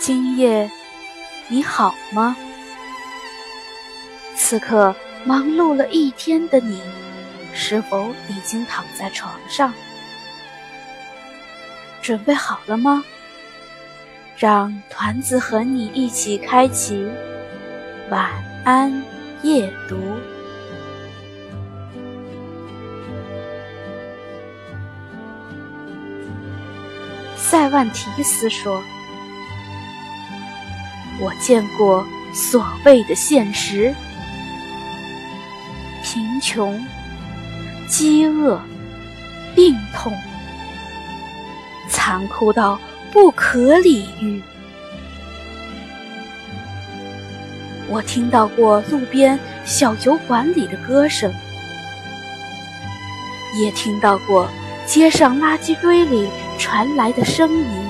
今夜你好吗？此刻忙碌了一天的你，是否已经躺在床上？准备好了吗？让团子和你一起开启晚安夜读。塞万提斯说。我见过所谓的现实：贫穷、饥饿、病痛，残酷到不可理喻。我听到过路边小酒馆里的歌声，也听到过街上垃圾堆里传来的声音。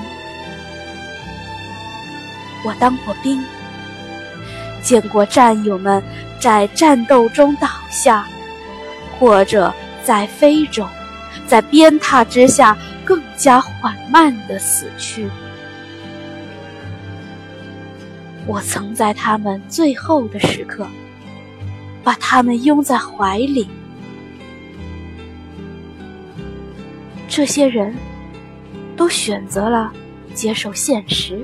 我当过兵，见过战友们在战斗中倒下，或者在非洲，在鞭挞之下更加缓慢的死去。我曾在他们最后的时刻，把他们拥在怀里。这些人都选择了接受现实。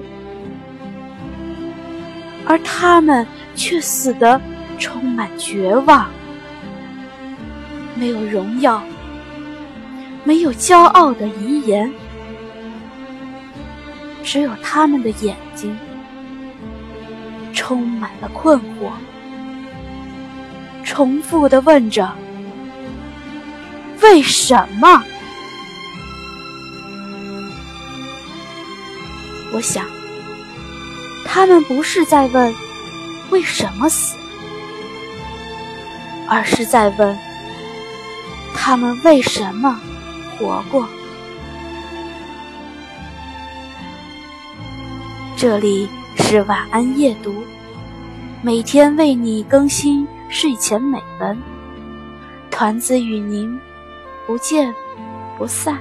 而他们却死得充满绝望，没有荣耀，没有骄傲的遗言，只有他们的眼睛充满了困惑，重复的问着：“为什么？”我想。他们不是在问为什么死，而是在问他们为什么活过。这里是晚安夜读，每天为你更新睡前美文，团子与您不见不散。